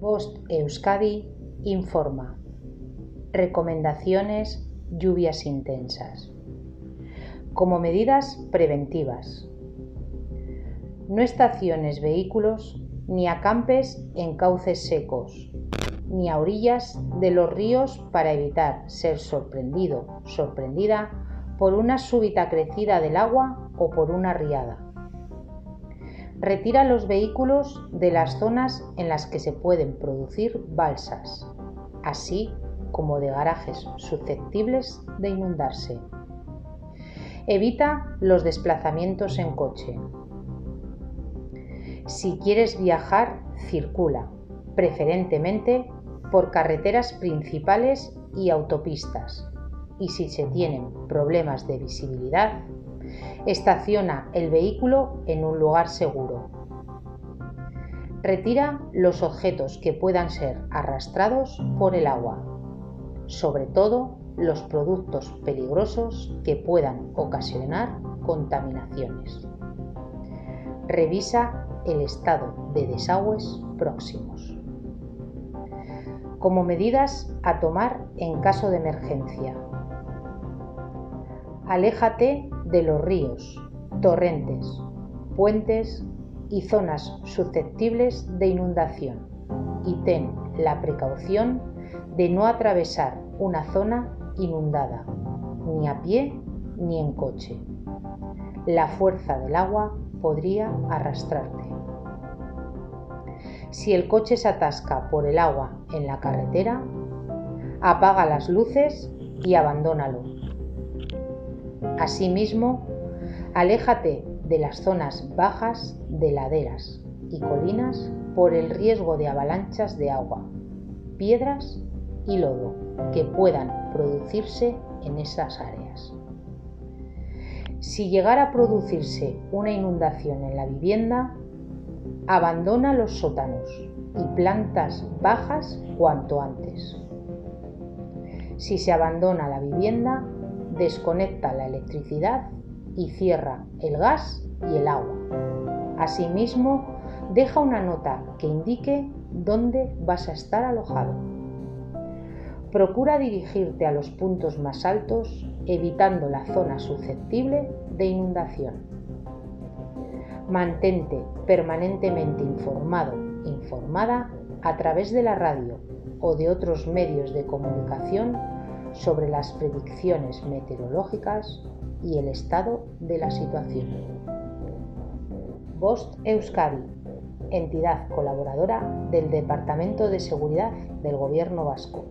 Post Euskadi informa. Recomendaciones lluvias intensas. Como medidas preventivas. No estaciones vehículos ni acampes en cauces secos, ni a orillas de los ríos para evitar ser sorprendido, sorprendida por una súbita crecida del agua o por una riada. Retira los vehículos de las zonas en las que se pueden producir balsas, así como de garajes susceptibles de inundarse. Evita los desplazamientos en coche. Si quieres viajar, circula, preferentemente por carreteras principales y autopistas. Y si se tienen problemas de visibilidad, estaciona el vehículo en un lugar seguro. Retira los objetos que puedan ser arrastrados por el agua, sobre todo los productos peligrosos que puedan ocasionar contaminaciones. Revisa el estado de desagües próximos. Como medidas a tomar en caso de emergencia. Aléjate de los ríos, torrentes, puentes y zonas susceptibles de inundación y ten la precaución de no atravesar una zona inundada, ni a pie ni en coche. La fuerza del agua podría arrastrarte. Si el coche se atasca por el agua en la carretera, apaga las luces y abandónalo. Asimismo, aléjate de las zonas bajas de laderas y colinas por el riesgo de avalanchas de agua, piedras y lodo que puedan producirse en esas áreas. Si llegara a producirse una inundación en la vivienda, abandona los sótanos y plantas bajas cuanto antes. Si se abandona la vivienda, desconecta la electricidad y cierra el gas y el agua. Asimismo, deja una nota que indique dónde vas a estar alojado. Procura dirigirte a los puntos más altos evitando la zona susceptible de inundación. Mantente permanentemente informado, informada a través de la radio o de otros medios de comunicación sobre las predicciones meteorológicas y el estado de la situación. Bost Euskadi, entidad colaboradora del Departamento de Seguridad del Gobierno Vasco.